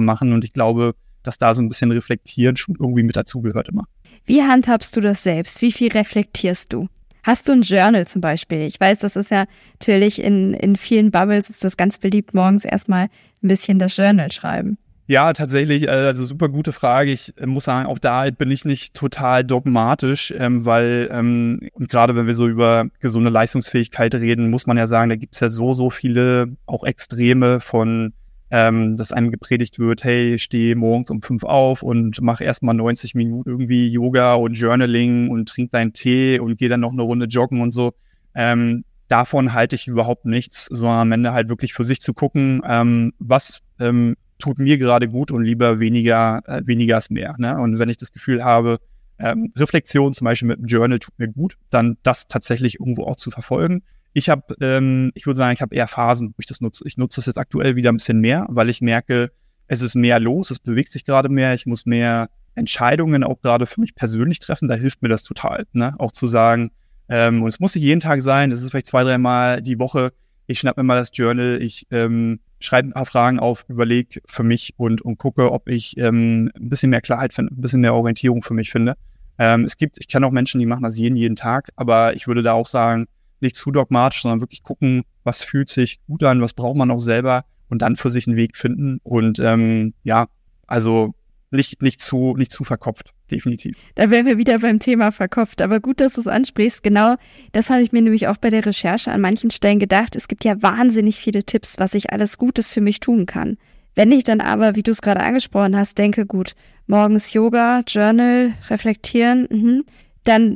machen und ich glaube, dass da so ein bisschen reflektieren schon irgendwie mit dazugehört immer. Wie handhabst du das selbst? Wie viel reflektierst du? Hast du ein Journal zum Beispiel? Ich weiß, das ist ja natürlich in, in vielen Bubbles ist das ganz beliebt, morgens erstmal ein bisschen das Journal schreiben. Ja, tatsächlich, äh, also super gute Frage. Ich äh, muss sagen, auch da bin ich nicht total dogmatisch, ähm, weil ähm, gerade wenn wir so über gesunde Leistungsfähigkeit reden, muss man ja sagen, da gibt es ja so, so viele auch Extreme von ähm, dass einem gepredigt wird, hey, steh morgens um fünf auf und mach erstmal 90 Minuten irgendwie Yoga und Journaling und trink deinen Tee und geh dann noch eine Runde joggen und so. Ähm, davon halte ich überhaupt nichts, sondern am Ende halt wirklich für sich zu gucken, ähm, was ähm, tut mir gerade gut und lieber weniger, äh, weniger ist mehr. Ne? Und wenn ich das Gefühl habe, ähm, Reflexion zum Beispiel mit einem Journal tut mir gut, dann das tatsächlich irgendwo auch zu verfolgen. Ich habe, ähm, ich würde sagen, ich habe eher Phasen, wo ich das nutze. Ich nutze das jetzt aktuell wieder ein bisschen mehr, weil ich merke, es ist mehr los, es bewegt sich gerade mehr, ich muss mehr Entscheidungen auch gerade für mich persönlich treffen. Da hilft mir das total, ne? Auch zu sagen, ähm, und es muss nicht jeden Tag sein, es ist vielleicht zwei, dreimal die Woche. Ich schnapp mir mal das Journal, ich ähm, schreibe ein paar Fragen auf, überlege für mich und, und gucke, ob ich ähm, ein bisschen mehr Klarheit finde, ein bisschen mehr Orientierung für mich finde. Ähm, es gibt, ich kenne auch Menschen, die machen das jeden, jeden Tag, aber ich würde da auch sagen, nicht zu dogmatisch, sondern wirklich gucken, was fühlt sich gut an, was braucht man auch selber und dann für sich einen Weg finden. Und ähm, ja, also nicht, nicht, zu, nicht zu verkopft, definitiv. Da wären wir wieder beim Thema verkopft. Aber gut, dass du es ansprichst. Genau das habe ich mir nämlich auch bei der Recherche an manchen Stellen gedacht. Es gibt ja wahnsinnig viele Tipps, was ich alles Gutes für mich tun kann. Wenn ich dann aber, wie du es gerade angesprochen hast, denke, gut, morgens Yoga, Journal, reflektieren, mh, dann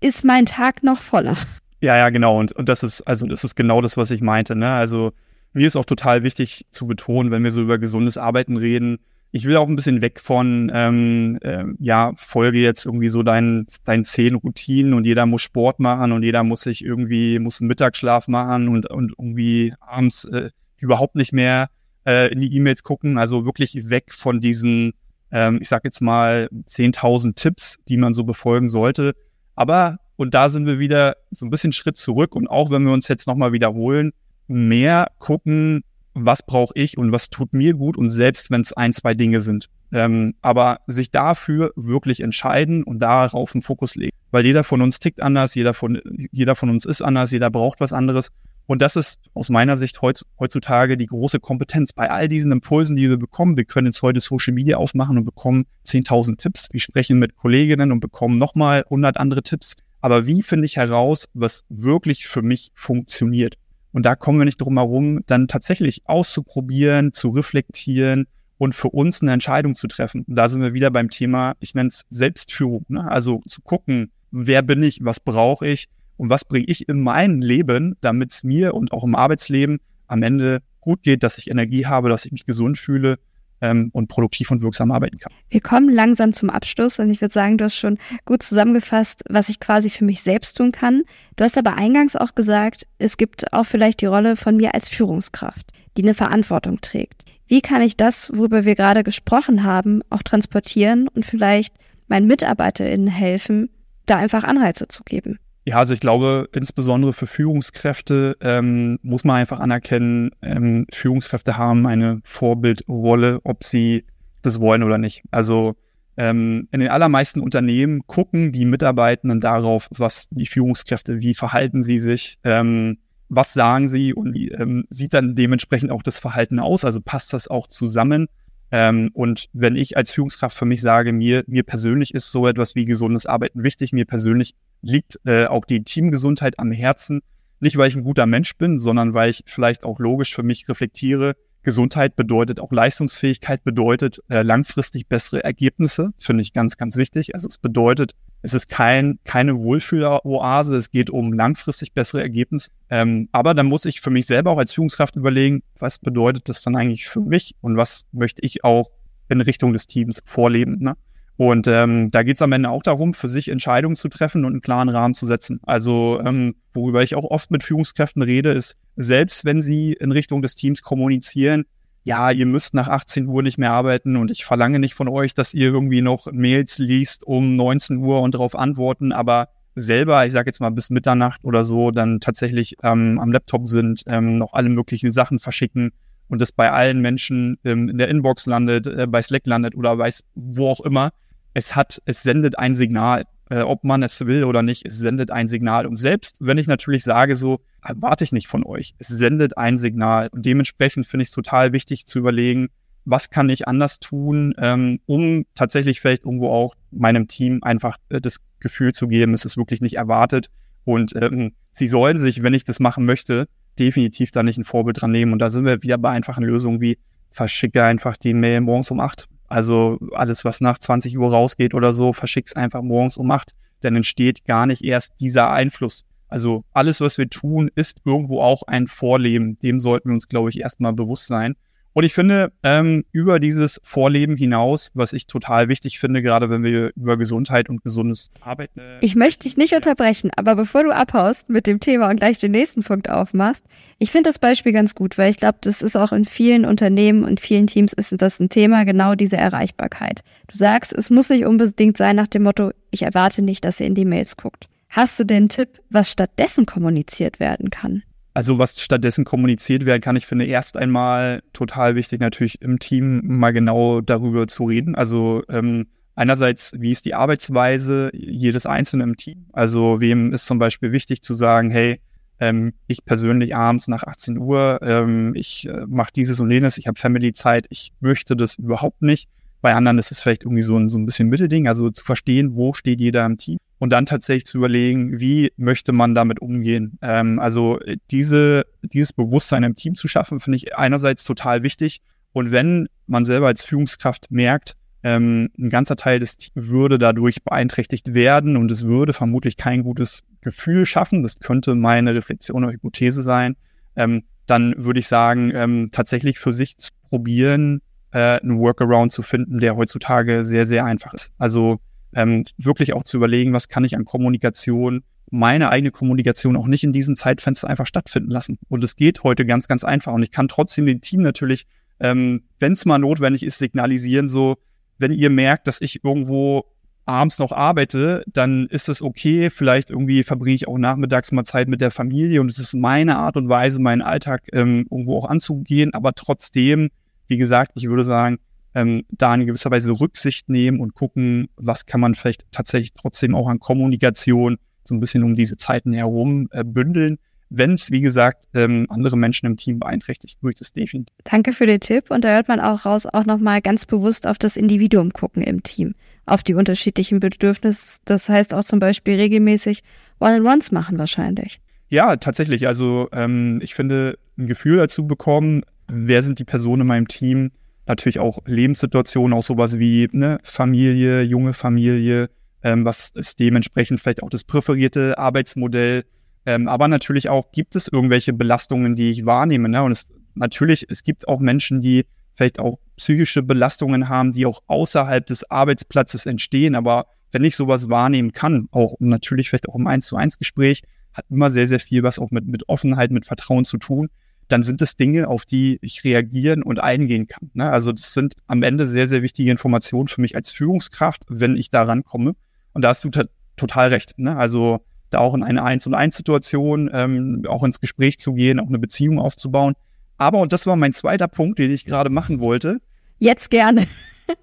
ist mein Tag noch voller. Ja, ja, genau. Und, und das ist, also das ist genau das, was ich meinte. Ne? Also mir ist auch total wichtig zu betonen, wenn wir so über gesundes Arbeiten reden, ich will auch ein bisschen weg von, ähm, äh, ja, folge jetzt irgendwie so deinen, deinen zehn Routinen und jeder muss Sport machen und jeder muss sich irgendwie, muss einen Mittagsschlaf machen und, und irgendwie abends äh, überhaupt nicht mehr äh, in die E-Mails gucken. Also wirklich weg von diesen, ähm, ich sag jetzt mal, 10.000 Tipps, die man so befolgen sollte. Aber und da sind wir wieder so ein bisschen Schritt zurück. Und auch wenn wir uns jetzt nochmal wiederholen, mehr gucken, was brauche ich und was tut mir gut und selbst wenn es ein, zwei Dinge sind. Ähm, aber sich dafür wirklich entscheiden und darauf einen Fokus legen. Weil jeder von uns tickt anders, jeder von, jeder von uns ist anders, jeder braucht was anderes. Und das ist aus meiner Sicht heutzutage die große Kompetenz. Bei all diesen Impulsen, die wir bekommen, wir können jetzt heute Social Media aufmachen und bekommen 10.000 Tipps. Wir sprechen mit Kolleginnen und bekommen nochmal 100 andere Tipps. Aber wie finde ich heraus, was wirklich für mich funktioniert? Und da kommen wir nicht drum herum, dann tatsächlich auszuprobieren, zu reflektieren und für uns eine Entscheidung zu treffen. Und da sind wir wieder beim Thema, ich nenne es Selbstführung. Ne? Also zu gucken, wer bin ich, was brauche ich und was bringe ich in mein Leben, damit es mir und auch im Arbeitsleben am Ende gut geht, dass ich Energie habe, dass ich mich gesund fühle ähm, und produktiv und wirksam arbeiten kann. Wir kommen langsam zum Abschluss und ich würde sagen, du hast schon gut zusammengefasst, was ich quasi für mich selbst tun kann. Du hast aber eingangs auch gesagt, es gibt auch vielleicht die Rolle von mir als Führungskraft, die eine Verantwortung trägt. Wie kann ich das, worüber wir gerade gesprochen haben, auch transportieren und vielleicht meinen MitarbeiterInnen helfen, da einfach Anreize zu geben? Ja, also ich glaube, insbesondere für Führungskräfte ähm, muss man einfach anerkennen, ähm, Führungskräfte haben eine Vorbildrolle, ob sie das wollen oder nicht. Also ähm, in den allermeisten Unternehmen gucken die Mitarbeitenden darauf, was die Führungskräfte, wie verhalten sie sich, ähm, was sagen sie und wie ähm, sieht dann dementsprechend auch das Verhalten aus, also passt das auch zusammen. Ähm, und wenn ich als Führungskraft für mich sage, mir, mir persönlich ist so etwas wie gesundes Arbeiten wichtig, mir persönlich liegt äh, auch die Teamgesundheit am Herzen. Nicht, weil ich ein guter Mensch bin, sondern weil ich vielleicht auch logisch für mich reflektiere. Gesundheit bedeutet auch Leistungsfähigkeit, bedeutet äh, langfristig bessere Ergebnisse, finde ich ganz, ganz wichtig. Also es bedeutet, es ist kein, keine Wohlfühloase, es geht um langfristig bessere Ergebnisse. Ähm, aber dann muss ich für mich selber auch als Führungskraft überlegen, was bedeutet das dann eigentlich für mich und was möchte ich auch in Richtung des Teams vorleben. Ne? Und ähm, da geht es am Ende auch darum, für sich Entscheidungen zu treffen und einen klaren Rahmen zu setzen. Also ähm, worüber ich auch oft mit Führungskräften rede, ist, selbst wenn sie in Richtung des Teams kommunizieren, ja, ihr müsst nach 18 Uhr nicht mehr arbeiten und ich verlange nicht von euch, dass ihr irgendwie noch Mails liest um 19 Uhr und darauf antworten, aber selber, ich sage jetzt mal bis Mitternacht oder so, dann tatsächlich ähm, am Laptop sind, ähm, noch alle möglichen Sachen verschicken und das bei allen Menschen ähm, in der Inbox landet, äh, bei Slack landet oder weiß wo auch immer. Es hat, es sendet ein Signal äh, ob man es will oder nicht, es sendet ein Signal. Und selbst wenn ich natürlich sage, so erwarte ich nicht von euch, es sendet ein Signal. Und dementsprechend finde ich es total wichtig zu überlegen, was kann ich anders tun, ähm, um tatsächlich vielleicht irgendwo auch meinem Team einfach äh, das Gefühl zu geben, es ist wirklich nicht erwartet. Und ähm, sie sollen sich, wenn ich das machen möchte, definitiv da nicht ein Vorbild dran nehmen. Und da sind wir wieder bei einfachen Lösungen wie verschicke einfach die Mail morgens um acht also alles, was nach 20 Uhr rausgeht oder so, verschick's einfach morgens um 8. Dann entsteht gar nicht erst dieser Einfluss. Also alles, was wir tun, ist irgendwo auch ein Vorleben. Dem sollten wir uns, glaube ich, erstmal bewusst sein. Und ich finde, ähm, über dieses Vorleben hinaus, was ich total wichtig finde, gerade wenn wir über Gesundheit und gesundes Arbeiten. Äh, ich möchte dich nicht unterbrechen, aber bevor du abhaust mit dem Thema und gleich den nächsten Punkt aufmachst, ich finde das Beispiel ganz gut, weil ich glaube, das ist auch in vielen Unternehmen und vielen Teams ist das ein Thema, genau diese Erreichbarkeit. Du sagst, es muss nicht unbedingt sein nach dem Motto, ich erwarte nicht, dass ihr in die Mails guckt. Hast du den Tipp, was stattdessen kommuniziert werden kann? Also was stattdessen kommuniziert werden kann, ich finde erst einmal total wichtig, natürlich im Team mal genau darüber zu reden. Also ähm, einerseits, wie ist die Arbeitsweise jedes Einzelnen im Team? Also wem ist zum Beispiel wichtig zu sagen, hey, ähm, ich persönlich abends nach 18 Uhr, ähm, ich äh, mache dieses und jenes, ich habe Family-Zeit, ich möchte das überhaupt nicht. Bei anderen ist es vielleicht irgendwie so ein, so ein bisschen Mittelding, also zu verstehen, wo steht jeder im Team und dann tatsächlich zu überlegen, wie möchte man damit umgehen. Ähm, also äh, diese, dieses Bewusstsein im Team zu schaffen, finde ich einerseits total wichtig. Und wenn man selber als Führungskraft merkt, ähm, ein ganzer Teil des Teams würde dadurch beeinträchtigt werden und es würde vermutlich kein gutes Gefühl schaffen, das könnte meine Reflexion oder Hypothese sein, ähm, dann würde ich sagen, ähm, tatsächlich für sich zu probieren, äh, einen Workaround zu finden, der heutzutage sehr, sehr einfach ist. Also ähm, wirklich auch zu überlegen, was kann ich an Kommunikation, meine eigene Kommunikation auch nicht in diesem Zeitfenster einfach stattfinden lassen. Und es geht heute ganz, ganz einfach. Und ich kann trotzdem dem Team natürlich, ähm, wenn es mal notwendig ist, signalisieren, so, wenn ihr merkt, dass ich irgendwo abends noch arbeite, dann ist es okay. Vielleicht irgendwie verbringe ich auch nachmittags mal Zeit mit der Familie und es ist meine Art und Weise, meinen Alltag ähm, irgendwo auch anzugehen. Aber trotzdem, wie gesagt, ich würde sagen, ähm, da in gewisser Weise Rücksicht nehmen und gucken, was kann man vielleicht tatsächlich trotzdem auch an Kommunikation so ein bisschen um diese Zeiten herum äh, bündeln. Wenn es, wie gesagt, ähm, andere Menschen im Team beeinträchtigt, würde ich das definitiv. Danke für den Tipp. Und da hört man auch raus, auch nochmal ganz bewusst auf das Individuum gucken im Team, auf die unterschiedlichen Bedürfnisse. Das heißt auch zum Beispiel regelmäßig One-on-Ones machen wahrscheinlich. Ja, tatsächlich. Also ähm, ich finde, ein Gefühl dazu bekommen, wer sind die Personen in meinem Team, natürlich auch Lebenssituationen, auch sowas wie ne, Familie, junge Familie, ähm, was ist dementsprechend vielleicht auch das präferierte Arbeitsmodell. Ähm, aber natürlich auch, gibt es irgendwelche Belastungen, die ich wahrnehme. Ne? Und es, natürlich, es gibt auch Menschen, die vielleicht auch psychische Belastungen haben, die auch außerhalb des Arbeitsplatzes entstehen. Aber wenn ich sowas wahrnehmen kann, auch natürlich vielleicht auch im Eins zu eins Gespräch, hat immer sehr, sehr viel was auch mit, mit Offenheit, mit Vertrauen zu tun dann sind es Dinge, auf die ich reagieren und eingehen kann. Ne? Also das sind am Ende sehr, sehr wichtige Informationen für mich als Führungskraft, wenn ich da rankomme. Und da hast du total recht. Ne? Also da auch in eine Eins- und Eins-Situation ähm, auch ins Gespräch zu gehen, auch eine Beziehung aufzubauen. Aber, und das war mein zweiter Punkt, den ich gerade machen wollte. Jetzt gerne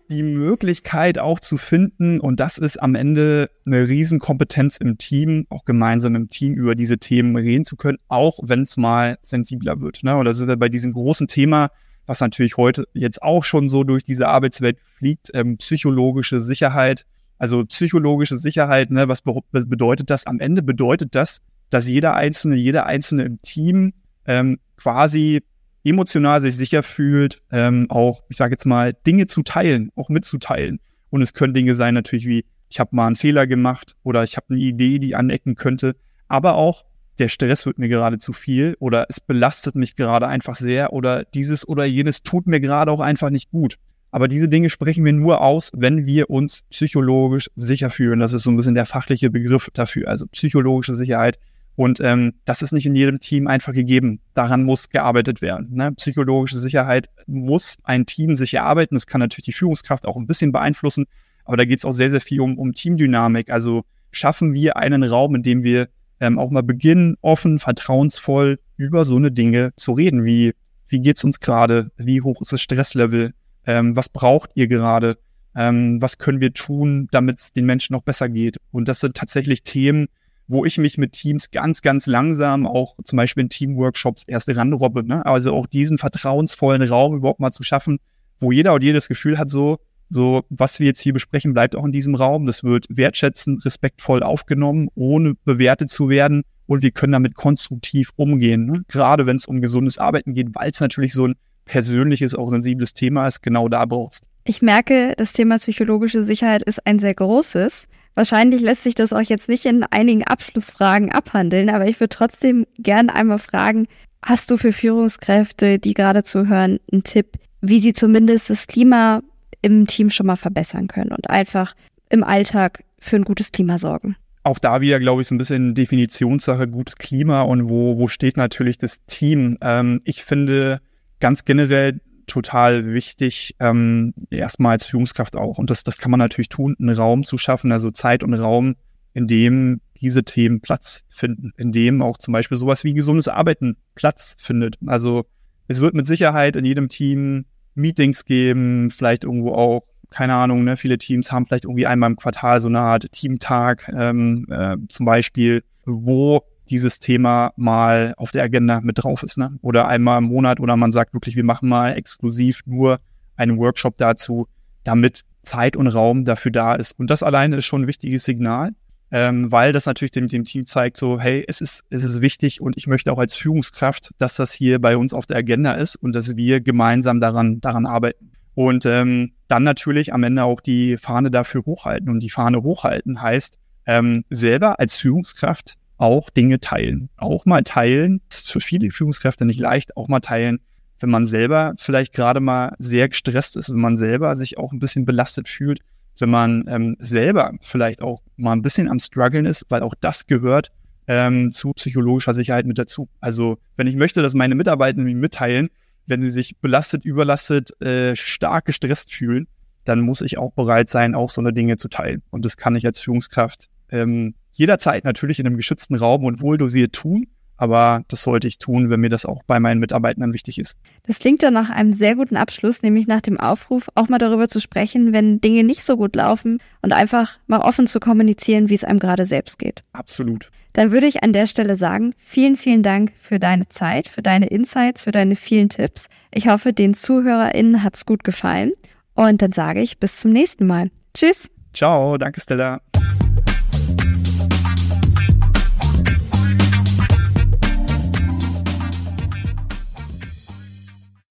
die Möglichkeit auch zu finden, und das ist am Ende eine Riesenkompetenz im Team, auch gemeinsam im Team über diese Themen reden zu können, auch wenn es mal sensibler wird. Ne? Oder sind wir bei diesem großen Thema, was natürlich heute jetzt auch schon so durch diese Arbeitswelt fliegt, ähm, psychologische Sicherheit. Also psychologische Sicherheit, ne, was, be was bedeutet das? Am Ende bedeutet das, dass jeder Einzelne, jeder Einzelne im Team ähm, quasi emotional sich sicher fühlt, ähm, auch, ich sage jetzt mal, Dinge zu teilen, auch mitzuteilen. Und es können Dinge sein natürlich wie, ich habe mal einen Fehler gemacht oder ich habe eine Idee, die anecken könnte, aber auch der Stress wird mir gerade zu viel oder es belastet mich gerade einfach sehr oder dieses oder jenes tut mir gerade auch einfach nicht gut. Aber diese Dinge sprechen wir nur aus, wenn wir uns psychologisch sicher fühlen. Das ist so ein bisschen der fachliche Begriff dafür, also psychologische Sicherheit. Und ähm, das ist nicht in jedem Team einfach gegeben. Daran muss gearbeitet werden. Ne? Psychologische Sicherheit muss ein Team sich erarbeiten. Das kann natürlich die Führungskraft auch ein bisschen beeinflussen. Aber da geht es auch sehr, sehr viel um, um Teamdynamik. Also schaffen wir einen Raum, in dem wir ähm, auch mal beginnen, offen, vertrauensvoll über so eine Dinge zu reden, wie wie geht's uns gerade, wie hoch ist das Stresslevel, ähm, was braucht ihr gerade, ähm, was können wir tun, damit es den Menschen noch besser geht. Und das sind tatsächlich Themen, wo ich mich mit Teams ganz, ganz langsam auch zum Beispiel in Teamworkshops erst ranrobbe. Ne? Also auch diesen vertrauensvollen Raum überhaupt mal zu schaffen, wo jeder und jedes Gefühl hat, so, so, was wir jetzt hier besprechen, bleibt auch in diesem Raum. Das wird wertschätzend, respektvoll aufgenommen, ohne bewertet zu werden und wir können damit konstruktiv umgehen. Ne? Gerade wenn es um gesundes Arbeiten geht, weil es natürlich so ein persönliches, auch sensibles Thema ist, genau da brauchst. Ich merke, das Thema psychologische Sicherheit ist ein sehr großes. Wahrscheinlich lässt sich das auch jetzt nicht in einigen Abschlussfragen abhandeln, aber ich würde trotzdem gerne einmal fragen, hast du für Führungskräfte, die gerade zuhören, einen Tipp, wie sie zumindest das Klima im Team schon mal verbessern können und einfach im Alltag für ein gutes Klima sorgen? auch da wieder, glaube ich, so ein bisschen Definitionssache, gutes Klima und wo, wo steht natürlich das Team. Ähm, ich finde ganz generell total wichtig, ähm, erstmal als Führungskraft auch, und das, das kann man natürlich tun, einen Raum zu schaffen, also Zeit und Raum, in dem diese Themen Platz finden, in dem auch zum Beispiel sowas wie gesundes Arbeiten Platz findet. Also es wird mit Sicherheit in jedem Team Meetings geben, vielleicht irgendwo auch keine Ahnung, ne, viele Teams haben vielleicht irgendwie einmal im Quartal so eine Art Teamtag ähm, äh, zum Beispiel, wo dieses Thema mal auf der Agenda mit drauf ist, ne? Oder einmal im Monat oder man sagt wirklich, wir machen mal exklusiv nur einen Workshop dazu, damit Zeit und Raum dafür da ist. Und das alleine ist schon ein wichtiges Signal, ähm, weil das natürlich dem, dem Team zeigt, so, hey, es ist, es ist wichtig und ich möchte auch als Führungskraft, dass das hier bei uns auf der Agenda ist und dass wir gemeinsam daran, daran arbeiten. Und ähm, dann natürlich am Ende auch die Fahne dafür hochhalten. Und die Fahne hochhalten heißt, ähm, selber als Führungskraft auch Dinge teilen. Auch mal teilen, ist für viele Führungskräfte nicht leicht, auch mal teilen, wenn man selber vielleicht gerade mal sehr gestresst ist, wenn man selber sich auch ein bisschen belastet fühlt, wenn man ähm, selber vielleicht auch mal ein bisschen am struggeln ist, weil auch das gehört ähm, zu psychologischer Sicherheit mit dazu. Also wenn ich möchte, dass meine Mitarbeitenden mir mitteilen, wenn sie sich belastet, überlastet, äh, stark gestresst fühlen, dann muss ich auch bereit sein, auch so eine Dinge zu teilen. Und das kann ich als Führungskraft ähm, jederzeit natürlich in einem geschützten Raum und wohldosiert tun. Aber das sollte ich tun, wenn mir das auch bei meinen Mitarbeitern wichtig ist. Das klingt dann nach einem sehr guten Abschluss, nämlich nach dem Aufruf, auch mal darüber zu sprechen, wenn Dinge nicht so gut laufen und einfach mal offen zu kommunizieren, wie es einem gerade selbst geht. Absolut. Dann würde ich an der Stelle sagen, vielen, vielen Dank für deine Zeit, für deine Insights, für deine vielen Tipps. Ich hoffe, den ZuhörerInnen hat es gut gefallen. Und dann sage ich bis zum nächsten Mal. Tschüss. Ciao, danke Stella.